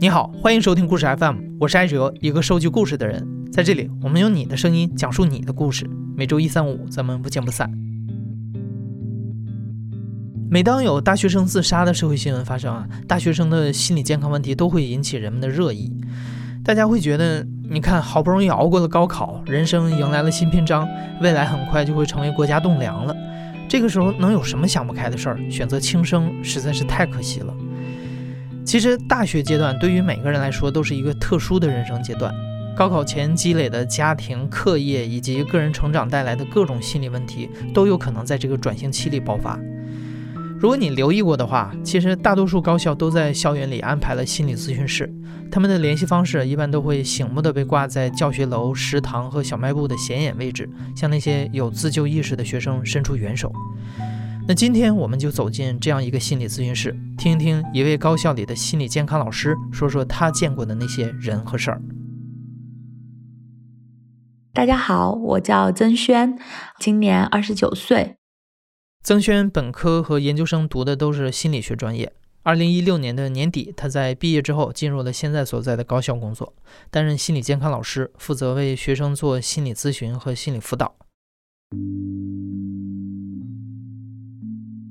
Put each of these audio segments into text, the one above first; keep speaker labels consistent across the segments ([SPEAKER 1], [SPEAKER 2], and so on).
[SPEAKER 1] 你好，欢迎收听故事 FM，我是艾哲，一个收集故事的人。在这里，我们用你的声音讲述你的故事。每周一、三、五，咱们不见不散。每当有大学生自杀的社会新闻发生啊，大学生的心理健康问题都会引起人们的热议。大家会觉得，你看，好不容易熬过了高考，人生迎来了新篇章，未来很快就会成为国家栋梁了。这个时候能有什么想不开的事儿？选择轻生实在是太可惜了。其实，大学阶段对于每个人来说都是一个特殊的人生阶段。高考前积累的家庭、课业以及个人成长带来的各种心理问题，都有可能在这个转型期里爆发。如果你留意过的话，其实大多数高校都在校园里安排了心理咨询室，他们的联系方式一般都会醒目的被挂在教学楼、食堂和小卖部的显眼位置，向那些有自救意识的学生伸出援手。那今天我们就走进这样一个心理咨询室，听听一位高校里的心理健康老师说说他见过的那些人和事儿。
[SPEAKER 2] 大家好，我叫曾轩，今年二十九岁。
[SPEAKER 1] 曾轩本科和研究生读的都是心理学专业。二零一六年的年底，他在毕业之后进入了现在所在的高校工作，担任心理健康老师，负责为学生做心理咨询和心理辅导。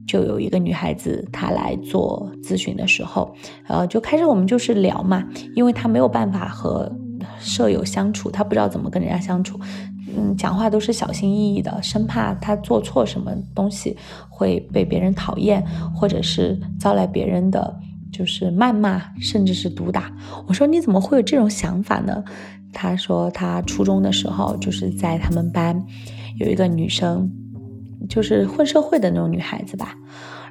[SPEAKER 2] 就有一个女孩子，她来做咨询的时候，呃，就开始我们就是聊嘛，因为她没有办法和舍友相处，她不知道怎么跟人家相处，嗯，讲话都是小心翼翼的，生怕她做错什么东西会被别人讨厌，或者是招来别人的就是谩骂，甚至是毒打。我说你怎么会有这种想法呢？她说她初中的时候就是在他们班有一个女生。就是混社会的那种女孩子吧，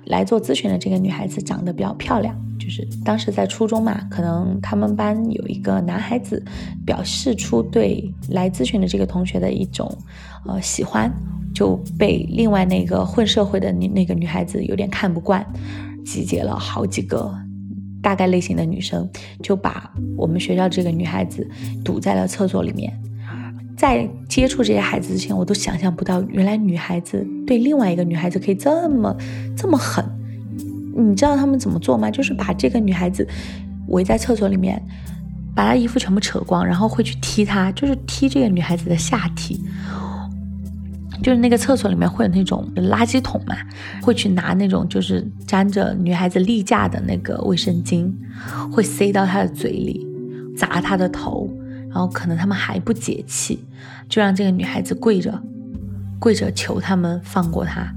[SPEAKER 2] 来做咨询的这个女孩子长得比较漂亮。就是当时在初中嘛，可能他们班有一个男孩子表示出对来咨询的这个同学的一种呃喜欢，就被另外那个混社会的那那个女孩子有点看不惯，集结了好几个大概类型的女生，就把我们学校这个女孩子堵在了厕所里面。在接触这些孩子之前，我都想象不到，原来女孩子对另外一个女孩子可以这么这么狠。你知道他们怎么做吗？就是把这个女孩子围在厕所里面，把她衣服全部扯光，然后会去踢她，就是踢这个女孩子的下体。就是那个厕所里面会有那种垃圾桶嘛，会去拿那种就是沾着女孩子例假的那个卫生巾，会塞到她的嘴里，砸她的头。然后可能他们还不解气，就让这个女孩子跪着，跪着求他们放过她。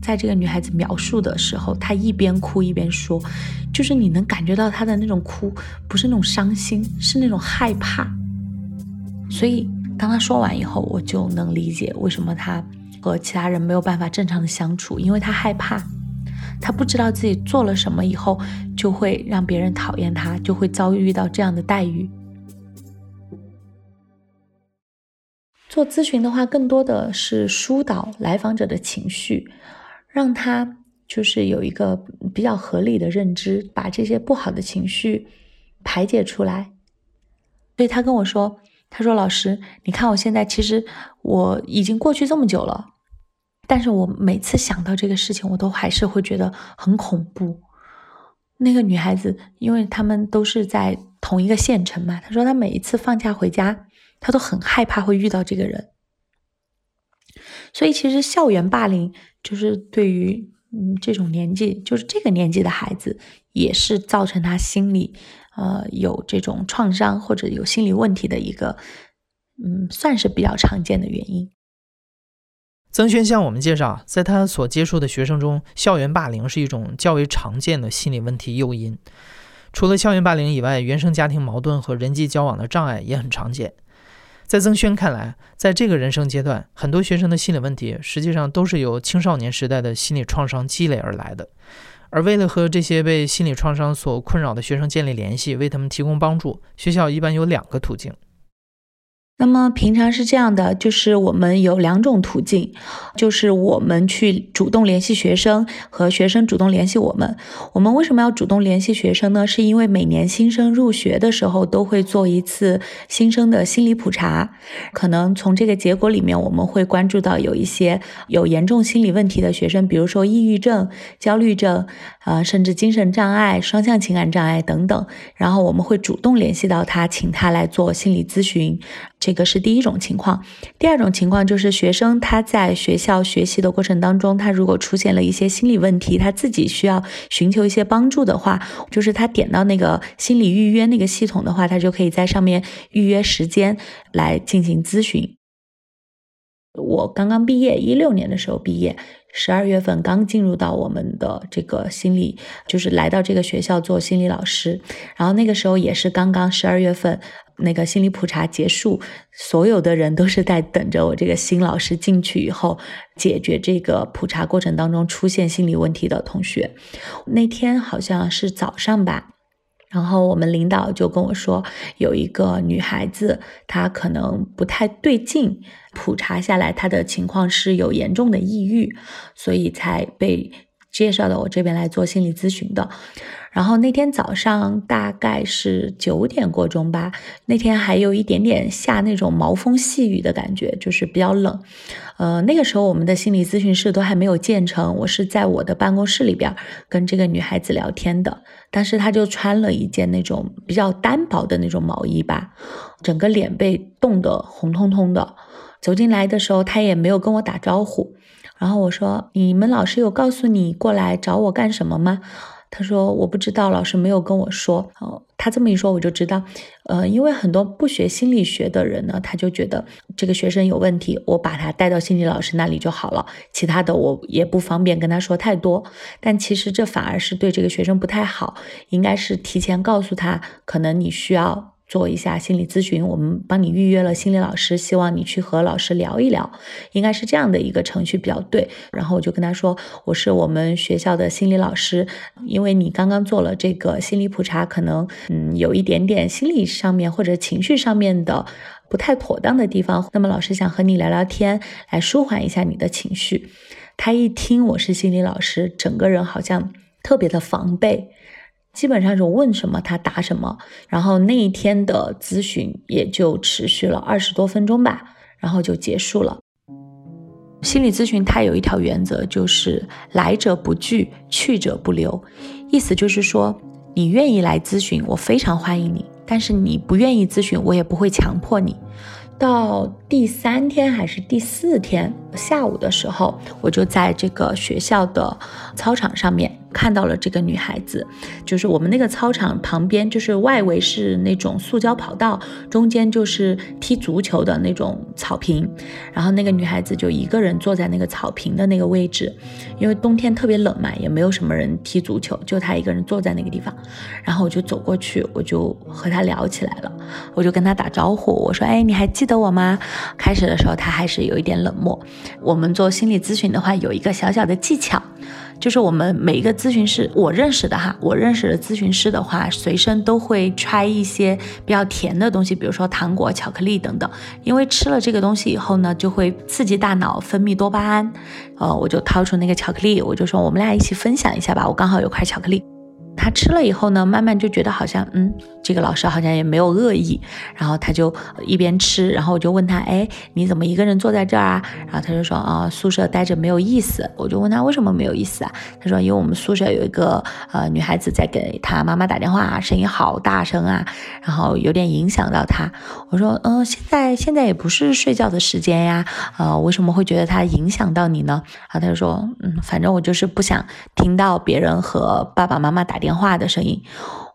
[SPEAKER 2] 在这个女孩子描述的时候，她一边哭一边说，就是你能感觉到她的那种哭，不是那种伤心，是那种害怕。所以当她说完以后，我就能理解为什么她和其他人没有办法正常的相处，因为她害怕，她不知道自己做了什么以后就会让别人讨厌她，就会遭遇到这样的待遇。做咨询的话，更多的是疏导来访者的情绪，让他就是有一个比较合理的认知，把这些不好的情绪排解出来。所以他跟我说：“他说老师，你看我现在其实我已经过去这么久了，但是我每次想到这个事情，我都还是会觉得很恐怖。那个女孩子，因为他们都是在同一个县城嘛，他说他每一次放假回家。”他都很害怕会遇到这个人，所以其实校园霸凌就是对于嗯这种年纪，就是这个年纪的孩子，也是造成他心理呃有这种创伤或者有心理问题的一个嗯算是比较常见的原因。
[SPEAKER 1] 曾轩向我们介绍，在他所接触的学生中，校园霸凌是一种较为常见的心理问题诱因。除了校园霸凌以外，原生家庭矛盾和人际交往的障碍也很常见。在曾轩看来，在这个人生阶段，很多学生的心理问题实际上都是由青少年时代的心理创伤积累而来的。而为了和这些被心理创伤所困扰的学生建立联系，为他们提供帮助，学校一般有两个途径。
[SPEAKER 2] 那么平常是这样的，就是我们有两种途径，就是我们去主动联系学生和学生主动联系我们。我们为什么要主动联系学生呢？是因为每年新生入学的时候都会做一次新生的心理普查，可能从这个结果里面我们会关注到有一些有严重心理问题的学生，比如说抑郁症、焦虑症，啊，甚至精神障碍、双向情感障碍等等。然后我们会主动联系到他，请他来做心理咨询。这个是第一种情况，第二种情况就是学生他在学校学习的过程当中，他如果出现了一些心理问题，他自己需要寻求一些帮助的话，就是他点到那个心理预约那个系统的话，他就可以在上面预约时间来进行咨询。我刚刚毕业，一六年的时候毕业。十二月份刚进入到我们的这个心理，就是来到这个学校做心理老师，然后那个时候也是刚刚十二月份那个心理普查结束，所有的人都是在等着我这个新老师进去以后解决这个普查过程当中出现心理问题的同学。那天好像是早上吧。然后我们领导就跟我说，有一个女孩子，她可能不太对劲，普查下来她的情况是有严重的抑郁，所以才被介绍到我这边来做心理咨询的。然后那天早上大概是九点过钟吧，那天还有一点点下那种毛风细雨的感觉，就是比较冷。呃，那个时候我们的心理咨询室都还没有建成，我是在我的办公室里边跟这个女孩子聊天的。当时她就穿了一件那种比较单薄的那种毛衣吧，整个脸被冻得红彤彤的。走进来的时候，她也没有跟我打招呼。然后我说：“你们老师有告诉你过来找我干什么吗？”他说：“我不知道，老师没有跟我说。”哦，他这么一说，我就知道，呃，因为很多不学心理学的人呢，他就觉得这个学生有问题，我把他带到心理老师那里就好了，其他的我也不方便跟他说太多。但其实这反而是对这个学生不太好，应该是提前告诉他，可能你需要。做一下心理咨询，我们帮你预约了心理老师，希望你去和老师聊一聊，应该是这样的一个程序比较对。然后我就跟他说，我是我们学校的心理老师，因为你刚刚做了这个心理普查，可能嗯有一点点心理上面或者情绪上面的不太妥当的地方，那么老师想和你聊聊天，来舒缓一下你的情绪。他一听我是心理老师，整个人好像特别的防备。基本上是问什么他答什么，然后那一天的咨询也就持续了二十多分钟吧，然后就结束了。心理咨询它有一条原则，就是来者不拒，去者不留。意思就是说，你愿意来咨询，我非常欢迎你；但是你不愿意咨询，我也不会强迫你。到第三天还是第四天下午的时候，我就在这个学校的操场上面。看到了这个女孩子，就是我们那个操场旁边，就是外围是那种塑胶跑道，中间就是踢足球的那种草坪。然后那个女孩子就一个人坐在那个草坪的那个位置，因为冬天特别冷嘛，也没有什么人踢足球，就她一个人坐在那个地方。然后我就走过去，我就和她聊起来了，我就跟她打招呼，我说：“哎，你还记得我吗？”开始的时候她还是有一点冷漠。我们做心理咨询的话，有一个小小的技巧。就是我们每一个咨询师，我认识的哈，我认识的咨询师的话，随身都会揣一些比较甜的东西，比如说糖果、巧克力等等，因为吃了这个东西以后呢，就会刺激大脑分泌多巴胺。呃，我就掏出那个巧克力，我就说我们俩一起分享一下吧，我刚好有块巧克力。他吃了以后呢，慢慢就觉得好像，嗯，这个老师好像也没有恶意，然后他就一边吃，然后我就问他，哎，你怎么一个人坐在这儿啊？然后他就说，啊，宿舍待着没有意思。我就问他为什么没有意思啊？他说，因为我们宿舍有一个呃女孩子在给他妈妈打电话，声音好大声啊，然后有点影响到他。我说，嗯，现在现在也不是睡觉的时间呀，呃，为什么会觉得他影响到你呢？然后他就说，嗯，反正我就是不想听到别人和爸爸妈妈打。电话的声音，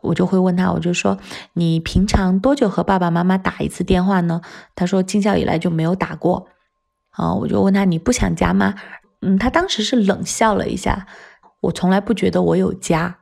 [SPEAKER 2] 我就会问他，我就说你平常多久和爸爸妈妈打一次电话呢？他说进校以来就没有打过。啊，我就问他你不想家吗？嗯，他当时是冷笑了一下。我从来不觉得我有家，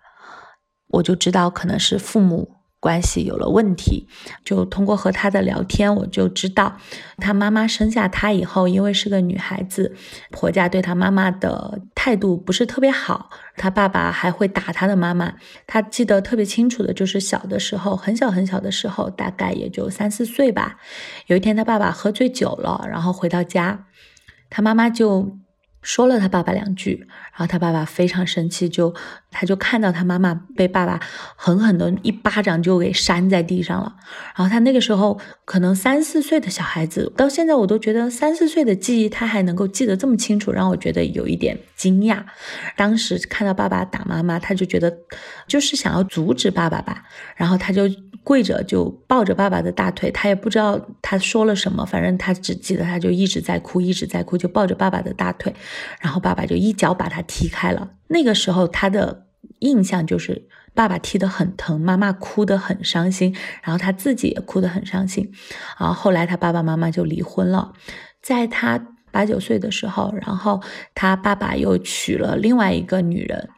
[SPEAKER 2] 我就知道可能是父母关系有了问题，就通过和他的聊天，我就知道他妈妈生下他以后，因为是个女孩子，婆家对他妈妈的态度不是特别好，他爸爸还会打他的妈妈。他记得特别清楚的就是小的时候，很小很小的时候，大概也就三四岁吧。有一天他爸爸喝醉酒了，然后回到家，他妈妈就。说了他爸爸两句，然后他爸爸非常生气，就他就看到他妈妈被爸爸狠狠的一巴掌就给扇在地上了。然后他那个时候可能三四岁的小孩子，到现在我都觉得三四岁的记忆他还能够记得这么清楚，让我觉得有一点惊讶。当时看到爸爸打妈妈，他就觉得就是想要阻止爸爸吧，然后他就。跪着就抱着爸爸的大腿，他也不知道他说了什么，反正他只记得他就一直在哭，一直在哭，就抱着爸爸的大腿，然后爸爸就一脚把他踢开了。那个时候他的印象就是爸爸踢得很疼，妈妈哭得很伤心，然后他自己也哭得很伤心。然后后来他爸爸妈妈就离婚了，在他八九岁的时候，然后他爸爸又娶了另外一个女人。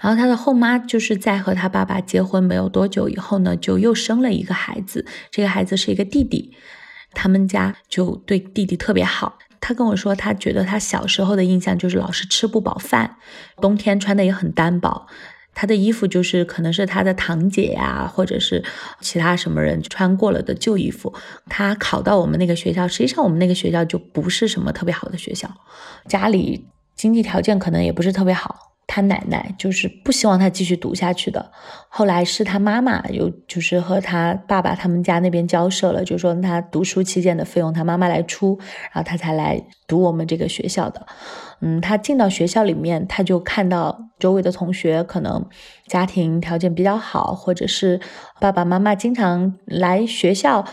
[SPEAKER 2] 然后他的后妈就是在和他爸爸结婚没有多久以后呢，就又生了一个孩子，这个孩子是一个弟弟，他们家就对弟弟特别好。他跟我说，他觉得他小时候的印象就是老是吃不饱饭，冬天穿的也很单薄，他的衣服就是可能是他的堂姐呀，或者是其他什么人穿过了的旧衣服。他考到我们那个学校，实际上我们那个学校就不是什么特别好的学校，家里经济条件可能也不是特别好。他奶奶就是不希望他继续读下去的，后来是他妈妈又就是和他爸爸他们家那边交涉了，就说他读书期间的费用他妈妈来出，然后他才来读我们这个学校的。嗯，他进到学校里面，他就看到周围的同学可能家庭条件比较好，或者是爸爸妈妈经常来学校。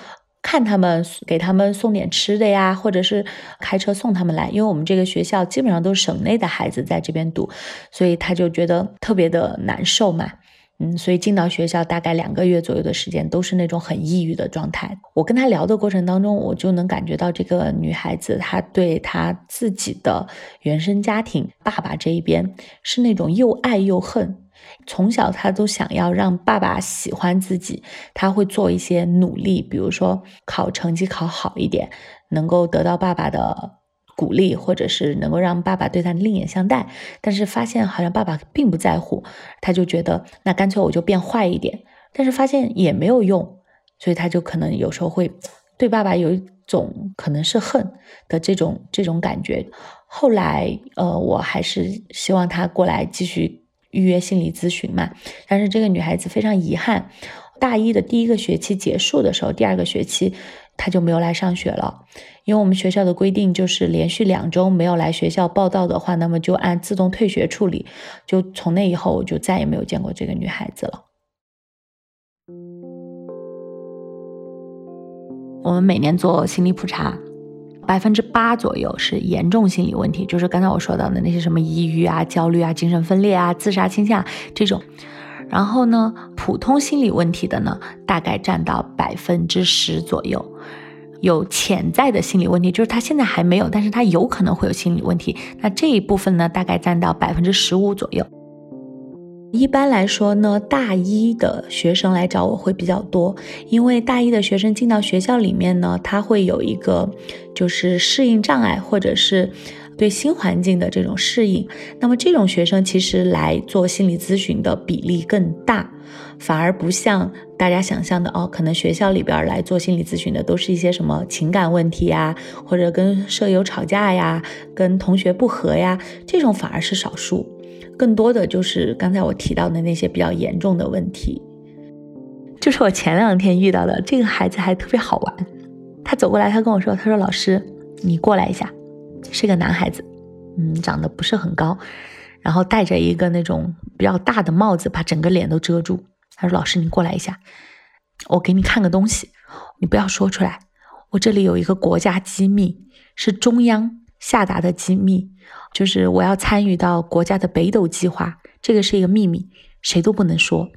[SPEAKER 2] 看他们给他们送点吃的呀，或者是开车送他们来，因为我们这个学校基本上都是省内的孩子在这边读，所以他就觉得特别的难受嘛。嗯，所以进到学校大概两个月左右的时间都是那种很抑郁的状态。我跟他聊的过程当中，我就能感觉到这个女孩子她对她自己的原生家庭爸爸这一边是那种又爱又恨。从小，他都想要让爸爸喜欢自己，他会做一些努力，比如说考成绩考好一点，能够得到爸爸的鼓励，或者是能够让爸爸对他另眼相待。但是发现好像爸爸并不在乎，他就觉得那干脆我就变坏一点。但是发现也没有用，所以他就可能有时候会对爸爸有一种可能是恨的这种这种感觉。后来，呃，我还是希望他过来继续。预约心理咨询嘛，但是这个女孩子非常遗憾，大一的第一个学期结束的时候，第二个学期她就没有来上学了，因为我们学校的规定就是连续两周没有来学校报到的话，那么就按自动退学处理。就从那以后，我就再也没有见过这个女孩子了。我们每年做心理普查。百分之八左右是严重心理问题，就是刚才我说到的那些什么抑郁啊、焦虑啊、精神分裂啊、自杀倾向这种。然后呢，普通心理问题的呢，大概占到百分之十左右。有潜在的心理问题，就是他现在还没有，但是他有可能会有心理问题。那这一部分呢，大概占到百分之十五左右。一般来说呢，大一的学生来找我会比较多，因为大一的学生进到学校里面呢，他会有一个就是适应障碍，或者是对新环境的这种适应。那么这种学生其实来做心理咨询的比例更大，反而不像大家想象的哦，可能学校里边来做心理咨询的都是一些什么情感问题呀，或者跟舍友吵架呀，跟同学不和呀，这种反而是少数。更多的就是刚才我提到的那些比较严重的问题，就是我前两天遇到的这个孩子还特别好玩。他走过来，他跟我说：“他说老师，你过来一下。”是个男孩子，嗯，长得不是很高，然后戴着一个那种比较大的帽子，把整个脸都遮住。他说：“老师，你过来一下，我给你看个东西，你不要说出来。我这里有一个国家机密，是中央下达的机密。”就是我要参与到国家的北斗计划，这个是一个秘密，谁都不能说。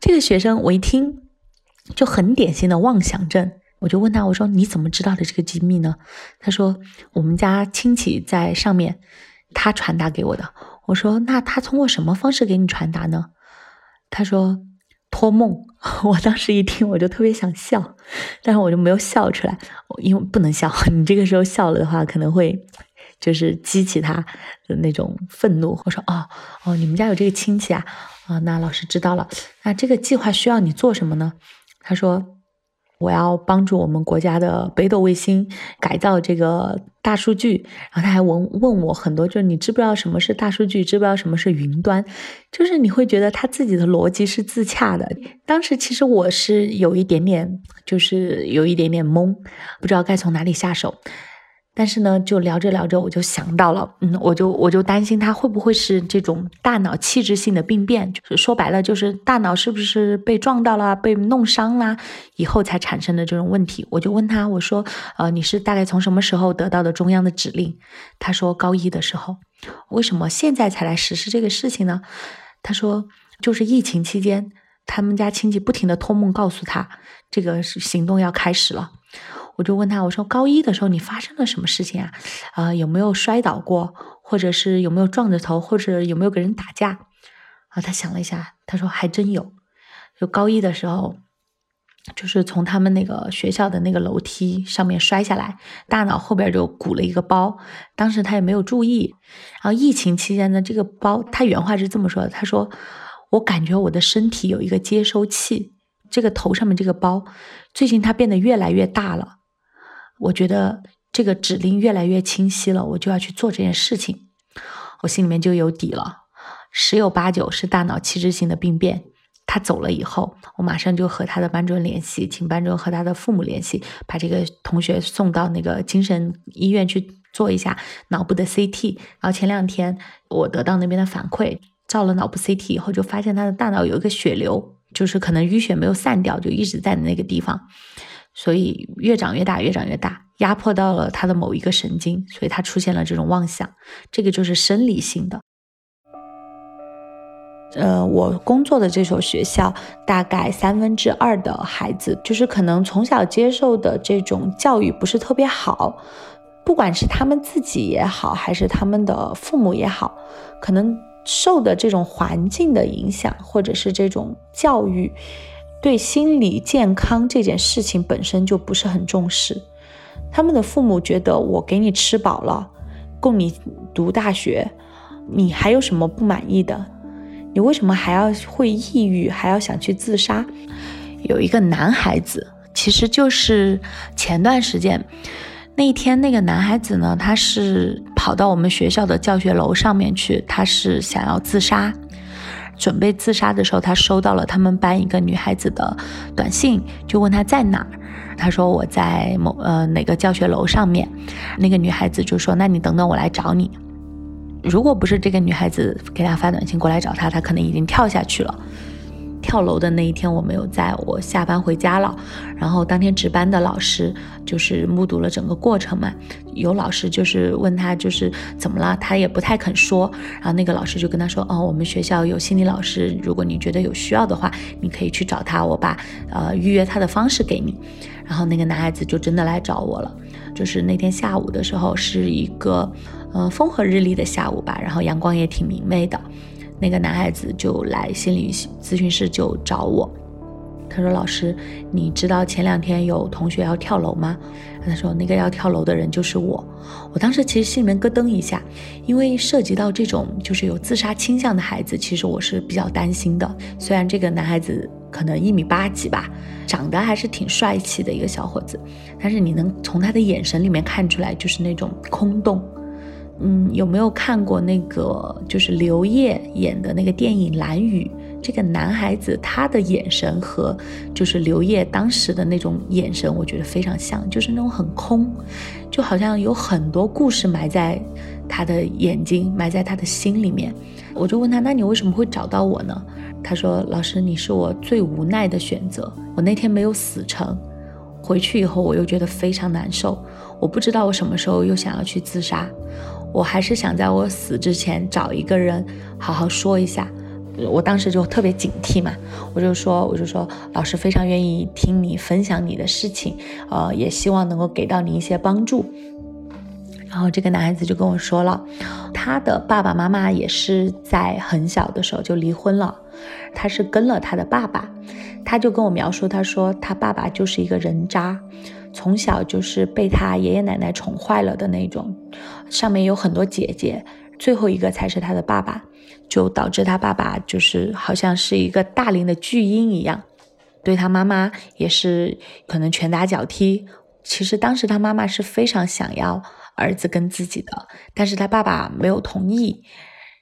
[SPEAKER 2] 这个学生我一听就很典型的妄想症，我就问他，我说你怎么知道的这个机密呢？他说我们家亲戚在上面，他传达给我的。我说那他通过什么方式给你传达呢？他说托梦。我当时一听，我就特别想笑，但是我就没有笑出来，因为不能笑。你这个时候笑了的话，可能会就是激起他的那种愤怒。我说：“哦哦，你们家有这个亲戚啊？啊，那老师知道了。那这个计划需要你做什么呢？”他说。我要帮助我们国家的北斗卫星改造这个大数据，然后他还问问我很多，就是你知不知道什么是大数据，知不知道什么是云端？就是你会觉得他自己的逻辑是自洽的。当时其实我是有一点点，就是有一点点懵，不知道该从哪里下手。但是呢，就聊着聊着，我就想到了，嗯，我就我就担心他会不会是这种大脑器质性的病变，就是说白了，就是大脑是不是被撞到了、被弄伤了以后才产生的这种问题。我就问他，我说，呃，你是大概从什么时候得到的中央的指令？他说高一的时候。为什么现在才来实施这个事情呢？他说，就是疫情期间，他们家亲戚不停的托梦告诉他，这个行动要开始了。我就问他，我说高一的时候你发生了什么事情啊？啊，有没有摔倒过，或者是有没有撞着头，或者有没有跟人打架？啊，他想了一下，他说还真有。就高一的时候，就是从他们那个学校的那个楼梯上面摔下来，大脑后边就鼓了一个包，当时他也没有注意。然后疫情期间呢，这个包他原话是这么说的，他说我感觉我的身体有一个接收器，这个头上面这个包最近它变得越来越大了。我觉得这个指令越来越清晰了，我就要去做这件事情，我心里面就有底了，十有八九是大脑器质性的病变。他走了以后，我马上就和他的班主任联系，请班主任和他的父母联系，把这个同学送到那个精神医院去做一下脑部的 CT。然后前两天我得到那边的反馈，照了脑部 CT 以后，就发现他的大脑有一个血流，就是可能淤血没有散掉，就一直在那个地方。所以越长越大，越长越大，压迫到了他的某一个神经，所以他出现了这种妄想，这个就是生理性的。呃，我工作的这所学校，大概三分之二的孩子，就是可能从小接受的这种教育不是特别好，不管是他们自己也好，还是他们的父母也好，可能受的这种环境的影响，或者是这种教育。对心理健康这件事情本身就不是很重视，他们的父母觉得我给你吃饱了，供你读大学，你还有什么不满意的？你为什么还要会抑郁，还要想去自杀？有一个男孩子，其实就是前段时间那一天，那个男孩子呢，他是跑到我们学校的教学楼上面去，他是想要自杀。准备自杀的时候，他收到了他们班一个女孩子的短信，就问他在哪儿。他说我在某呃哪个教学楼上面。那个女孩子就说：“那你等等，我来找你。”如果不是这个女孩子给他发短信过来找他，他可能已经跳下去了。跳楼的那一天我没有在，我下班回家了。然后当天值班的老师就是目睹了整个过程嘛。有老师就是问他就是怎么了，他也不太肯说。然后那个老师就跟他说：“哦，我们学校有心理老师，如果你觉得有需要的话，你可以去找他，我把呃预约他的方式给你。”然后那个男孩子就真的来找我了。就是那天下午的时候，是一个呃风和日丽的下午吧，然后阳光也挺明媚的。那个男孩子就来心理咨询室就找我，他说：“老师，你知道前两天有同学要跳楼吗？”他说：“那个要跳楼的人就是我。”我当时其实心里面咯噔一下，因为涉及到这种就是有自杀倾向的孩子，其实我是比较担心的。虽然这个男孩子可能一米八几吧，长得还是挺帅气的一个小伙子，但是你能从他的眼神里面看出来，就是那种空洞。嗯，有没有看过那个就是刘烨演的那个电影《蓝雨》？这个男孩子他的眼神和就是刘烨当时的那种眼神，我觉得非常像，就是那种很空，就好像有很多故事埋在他的眼睛，埋在他的心里面。我就问他，那你为什么会找到我呢？他说：“老师，你是我最无奈的选择。我那天没有死成，回去以后我又觉得非常难受，我不知道我什么时候又想要去自杀。”我还是想在我死之前找一个人好好说一下，我当时就特别警惕嘛，我就说，我就说，老师非常愿意听你分享你的事情，呃，也希望能够给到你一些帮助。然后这个男孩子就跟我说了，他的爸爸妈妈也是在很小的时候就离婚了，他是跟了他的爸爸，他就跟我描述，他说他爸爸就是一个人渣，从小就是被他爷爷奶奶宠坏了的那种，上面有很多姐姐，最后一个才是他的爸爸，就导致他爸爸就是好像是一个大龄的巨婴一样，对他妈妈也是可能拳打脚踢。其实当时他妈妈是非常想要儿子跟自己的，但是他爸爸没有同意。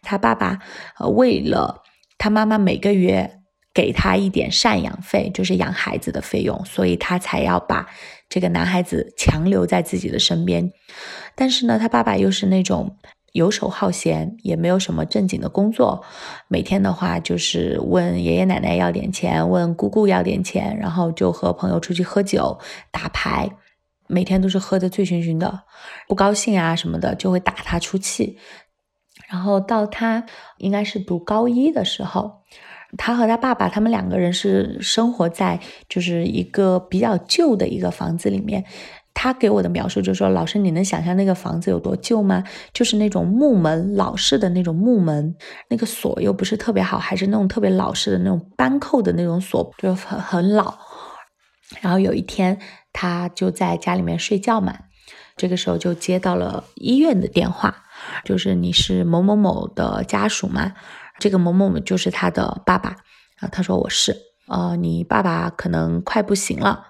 [SPEAKER 2] 他爸爸呃为了他妈妈每个月给他一点赡养费，就是养孩子的费用，所以他才要把这个男孩子强留在自己的身边。但是呢，他爸爸又是那种游手好闲，也没有什么正经的工作，每天的话就是问爷爷奶奶要点钱，问姑姑要点钱，然后就和朋友出去喝酒、打牌。每天都是喝得醉醺醺的，不高兴啊什么的就会打他出气。然后到他应该是读高一的时候，他和他爸爸他们两个人是生活在就是一个比较旧的一个房子里面。他给我的描述就是说：“老师，你能想象那个房子有多旧吗？就是那种木门，老式的那种木门，那个锁又不是特别好，还是那种特别老式的那种扳扣的那种锁，就很很老。”然后有一天。他就在家里面睡觉嘛，这个时候就接到了医院的电话，就是你是某某某的家属吗，这个某某某就是他的爸爸，啊，他说我是，呃，你爸爸可能快不行了，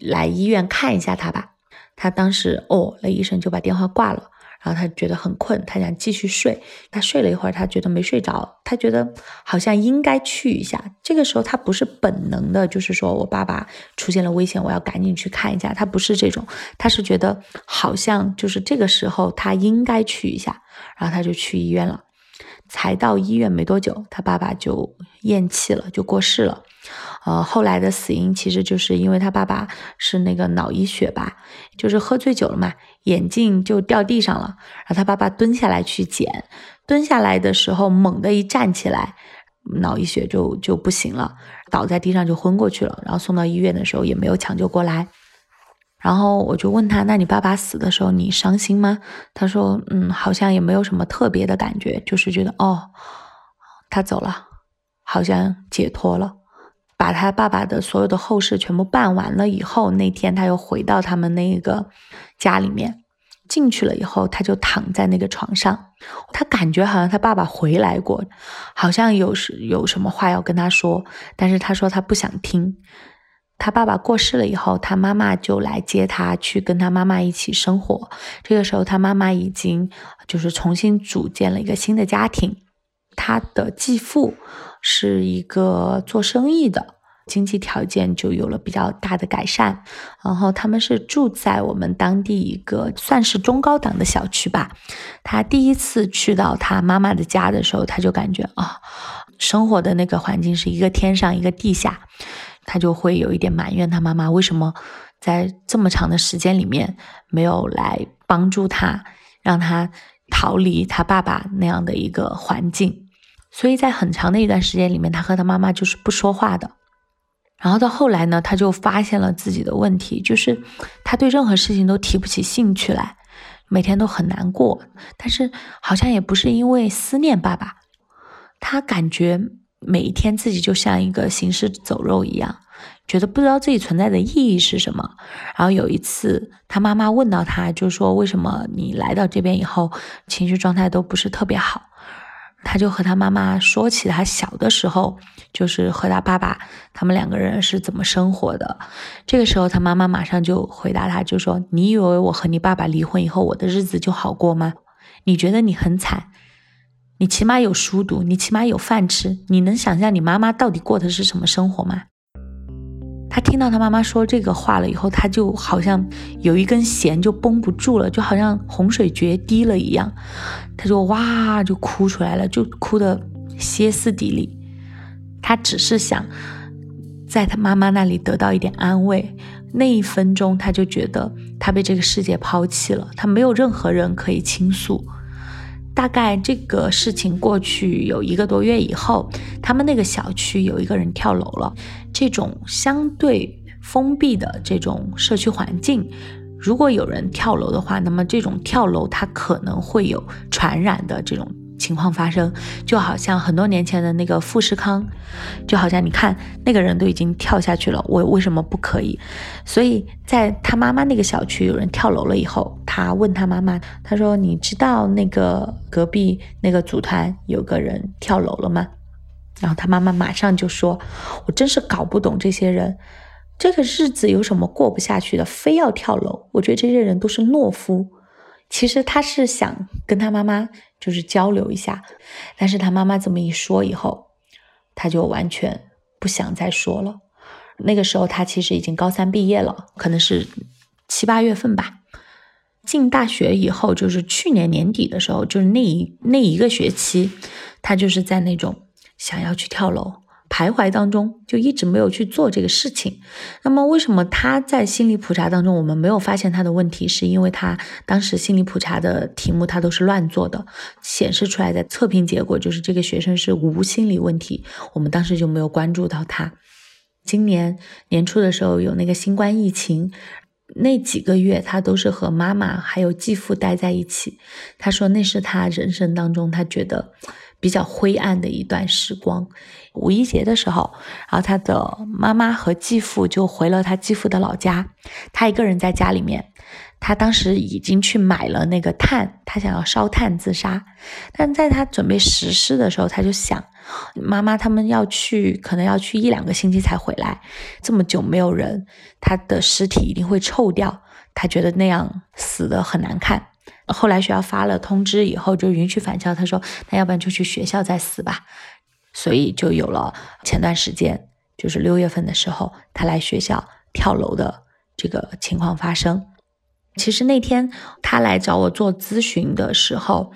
[SPEAKER 2] 来医院看一下他吧。他当时哦那医生就把电话挂了。然后他觉得很困，他想继续睡。他睡了一会儿，他觉得没睡着，他觉得好像应该去一下。这个时候他不是本能的，就是说我爸爸出现了危险，我要赶紧去看一下。他不是这种，他是觉得好像就是这个时候他应该去一下，然后他就去医院了。才到医院没多久，他爸爸就咽气了，就过世了。呃，后来的死因其实就是因为他爸爸是那个脑溢血吧，就是喝醉酒了嘛，眼镜就掉地上了，然后他爸爸蹲下来去捡，蹲下来的时候猛地一站起来，脑溢血就就不行了，倒在地上就昏过去了，然后送到医院的时候也没有抢救过来。然后我就问他：“那你爸爸死的时候你伤心吗？”他说：“嗯，好像也没有什么特别的感觉，就是觉得哦，他走了，好像解脱了。把他爸爸的所有的后事全部办完了以后，那天他又回到他们那个家里面，进去了以后，他就躺在那个床上，他感觉好像他爸爸回来过，好像有是有什么话要跟他说，但是他说他不想听。”他爸爸过世了以后，他妈妈就来接他去跟他妈妈一起生活。这个时候，他妈妈已经就是重新组建了一个新的家庭。他的继父是一个做生意的，经济条件就有了比较大的改善。然后他们是住在我们当地一个算是中高档的小区吧。他第一次去到他妈妈的家的时候，他就感觉啊，生活的那个环境是一个天上一个地下。他就会有一点埋怨他妈妈为什么在这么长的时间里面没有来帮助他，让他逃离他爸爸那样的一个环境。所以在很长的一段时间里面，他和他妈妈就是不说话的。然后到后来呢，他就发现了自己的问题，就是他对任何事情都提不起兴趣来，每天都很难过。但是好像也不是因为思念爸爸，他感觉。每一天自己就像一个行尸走肉一样，觉得不知道自己存在的意义是什么。然后有一次，他妈妈问到他，就说：“为什么你来到这边以后，情绪状态都不是特别好？”他就和他妈妈说起他小的时候，就是和他爸爸他们两个人是怎么生活的。这个时候，他妈妈马上就回答他，就说：“你以为我和你爸爸离婚以后，我的日子就好过吗？你觉得你很惨？”你起码有书读，你起码有饭吃。你能想象你妈妈到底过的是什么生活吗？他听到他妈妈说这个话了以后，他就好像有一根弦就绷不住了，就好像洪水决堤了一样，他就哇就哭出来了，就哭得歇斯底里。他只是想在他妈妈那里得到一点安慰。那一分钟，他就觉得他被这个世界抛弃了，他没有任何人可以倾诉。大概这个事情过去有一个多月以后，他们那个小区有一个人跳楼了。这种相对封闭的这种社区环境，如果有人跳楼的话，那么这种跳楼它可能会有传染的这种。情况发生，就好像很多年前的那个富士康，就好像你看那个人都已经跳下去了，我为什么不可以？所以在他妈妈那个小区有人跳楼了以后，他问他妈妈，他说：“你知道那个隔壁那个组团有个人跳楼了吗？”然后他妈妈马上就说：“我真是搞不懂这些人，这个日子有什么过不下去的，非要跳楼？我觉得这些人都是懦夫。”其实他是想跟他妈妈就是交流一下，但是他妈妈这么一说以后，他就完全不想再说了。那个时候他其实已经高三毕业了，可能是七八月份吧。进大学以后，就是去年年底的时候，就是那一那一个学期，他就是在那种想要去跳楼。徘徊当中，就一直没有去做这个事情。那么，为什么他在心理普查当中，我们没有发现他的问题？是因为他当时心理普查的题目他都是乱做的，显示出来的测评结果就是这个学生是无心理问题。我们当时就没有关注到他。今年年初的时候有那个新冠疫情，那几个月他都是和妈妈还有继父待在一起。他说那是他人生当中他觉得。比较灰暗的一段时光。五一节的时候，然后他的妈妈和继父就回了他继父的老家，他一个人在家里面。他当时已经去买了那个炭，他想要烧炭自杀。但在他准备实施的时候，他就想，妈妈他们要去，可能要去一两个星期才回来，这么久没有人，他的尸体一定会臭掉。他觉得那样死的很难看。后来学校发了通知以后，就允许返校。他说：“那要不然就去学校再死吧。”所以就有了前段时间，就是六月份的时候，他来学校跳楼的这个情况发生。其实那天他来找我做咨询的时候，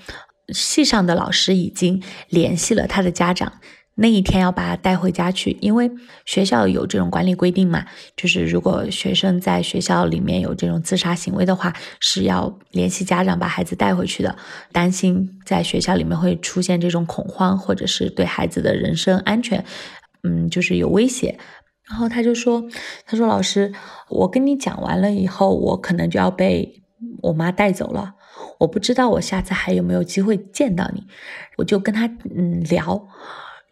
[SPEAKER 2] 系上的老师已经联系了他的家长。那一天要把他带回家去，因为学校有这种管理规定嘛，就是如果学生在学校里面有这种自杀行为的话，是要联系家长把孩子带回去的，担心在学校里面会出现这种恐慌，或者是对孩子的人身安全，嗯，就是有威胁。然后他就说：“他说老师，我跟你讲完了以后，我可能就要被我妈带走了，我不知道我下次还有没有机会见到你。”我就跟他嗯聊。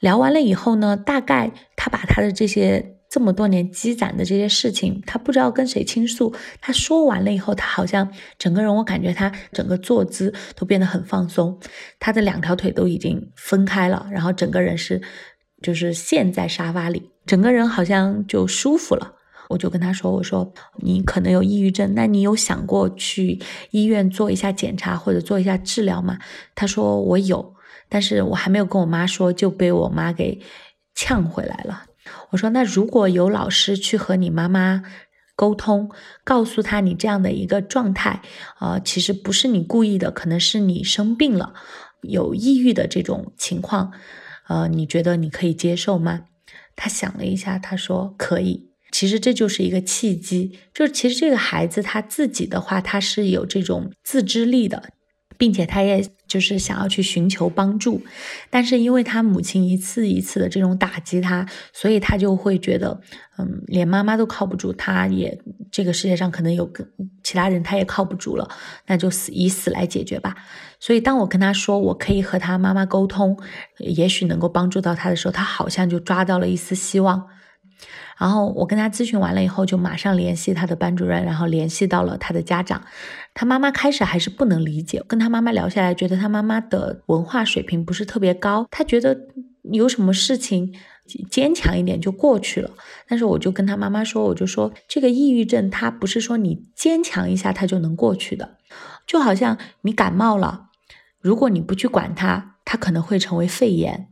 [SPEAKER 2] 聊完了以后呢，大概他把他的这些这么多年积攒的这些事情，他不知道跟谁倾诉。他说完了以后，他好像整个人，我感觉他整个坐姿都变得很放松，他的两条腿都已经分开了，然后整个人是就是陷在沙发里，整个人好像就舒服了。我就跟他说：“我说你可能有抑郁症，那你有想过去医院做一下检查或者做一下治疗吗？”他说：“我有。”但是我还没有跟我妈说，就被我妈给呛回来了。我说：“那如果有老师去和你妈妈沟通，告诉他你这样的一个状态，呃，其实不是你故意的，可能是你生病了，有抑郁的这种情况，呃，你觉得你可以接受吗？”他想了一下，他说：“可以。”其实这就是一个契机，就是其实这个孩子他自己的话，他是有这种自制力的。并且他也就是想要去寻求帮助，但是因为他母亲一次一次的这种打击他，所以他就会觉得，嗯，连妈妈都靠不住，他也这个世界上可能有个其他人他也靠不住了，那就死以死来解决吧。所以当我跟他说我可以和他妈妈沟通，也许能够帮助到他的时候，他好像就抓到了一丝希望。然后我跟他咨询完了以后，就马上联系他的班主任，然后联系到了他的家长。他妈妈开始还是不能理解，跟他妈妈聊下来，觉得他妈妈的文化水平不是特别高，他觉得有什么事情坚强一点就过去了。但是我就跟他妈妈说，我就说这个抑郁症，它不是说你坚强一下它就能过去的，就好像你感冒了，如果你不去管它，它可能会成为肺炎。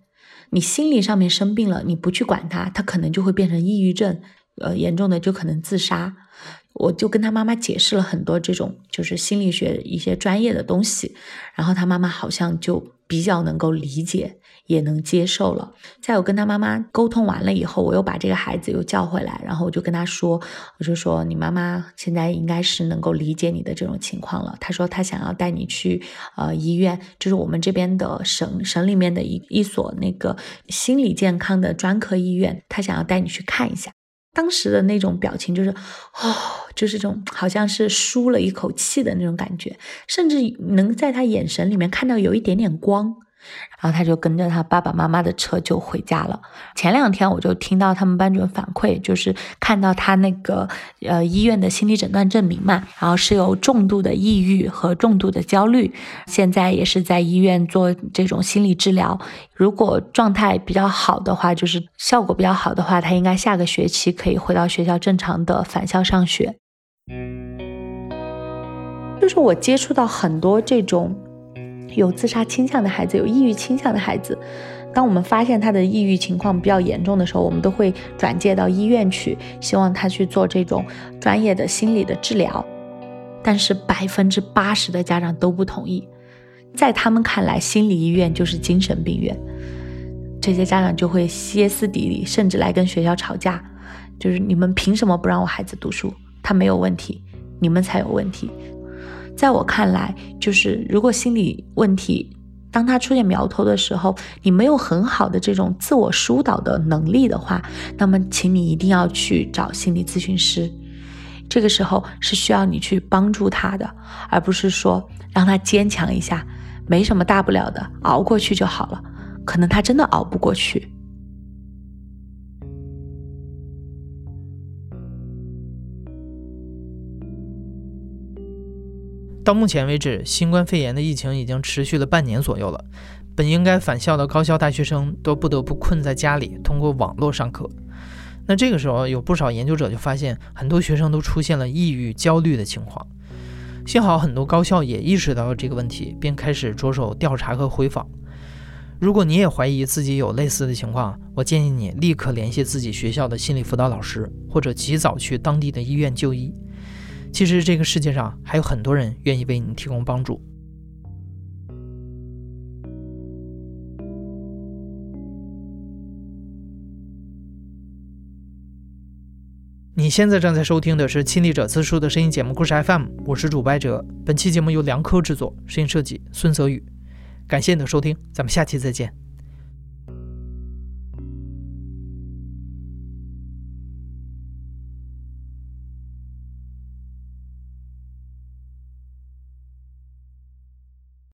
[SPEAKER 2] 你心理上面生病了，你不去管它，它可能就会变成抑郁症，呃，严重的就可能自杀。我就跟他妈妈解释了很多这种就是心理学一些专业的东西，然后他妈妈好像就比较能够理解，也能接受了。在我跟他妈妈沟通完了以后，我又把这个孩子又叫回来，然后我就跟他说，我就说你妈妈现在应该是能够理解你的这种情况了。他说他想要带你去呃医院，就是我们这边的省省里面的一一所那个心理健康的专科医院，他想要带你去看一下。当时的那种表情就是，哦，就是这种好像是舒了一口气的那种感觉，甚至能在他眼神里面看到有一点点光。然后他就跟着他爸爸妈妈的车就回家了。前两天我就听到他们班主任反馈，就是看到他那个呃医院的心理诊断证明嘛，然后是有重度的抑郁和重度的焦虑，现在也是在医院做这种心理治疗。如果状态比较好的话，就是效果比较好的话，他应该下个学期可以回到学校正常的返校上学。就是我接触到很多这种。有自杀倾向的孩子，有抑郁倾向的孩子，当我们发现他的抑郁情况比较严重的时候，我们都会转介到医院去，希望他去做这种专业的心理的治疗。但是百分之八十的家长都不同意，在他们看来，心理医院就是精神病院。这些家长就会歇斯底里，甚至来跟学校吵架，就是你们凭什么不让我孩子读书？他没有问题，你们才有问题。在我看来，就是如果心理问题当他出现苗头的时候，你没有很好的这种自我疏导的能力的话，那么请你一定要去找心理咨询师。这个时候是需要你去帮助他的，而不是说让他坚强一下，没什么大不了的，熬过去就好了。可能他真的熬不过去。
[SPEAKER 1] 到目前为止，新冠肺炎的疫情已经持续了半年左右了。本应该返校的高校大学生都不得不困在家里，通过网络上课。那这个时候，有不少研究者就发现，很多学生都出现了抑郁、焦虑的情况。幸好很多高校也意识到了这个问题，并开始着手调查和回访。如果你也怀疑自己有类似的情况，我建议你立刻联系自己学校的心理辅导老师，或者及早去当地的医院就医。其实这个世界上还有很多人愿意为你提供帮助。你现在正在收听的是《亲历者自述》的声音节目故事 FM，我是主播哲。本期节目由梁科制作，声音设计孙泽宇。感谢你的收听，咱们下期再见。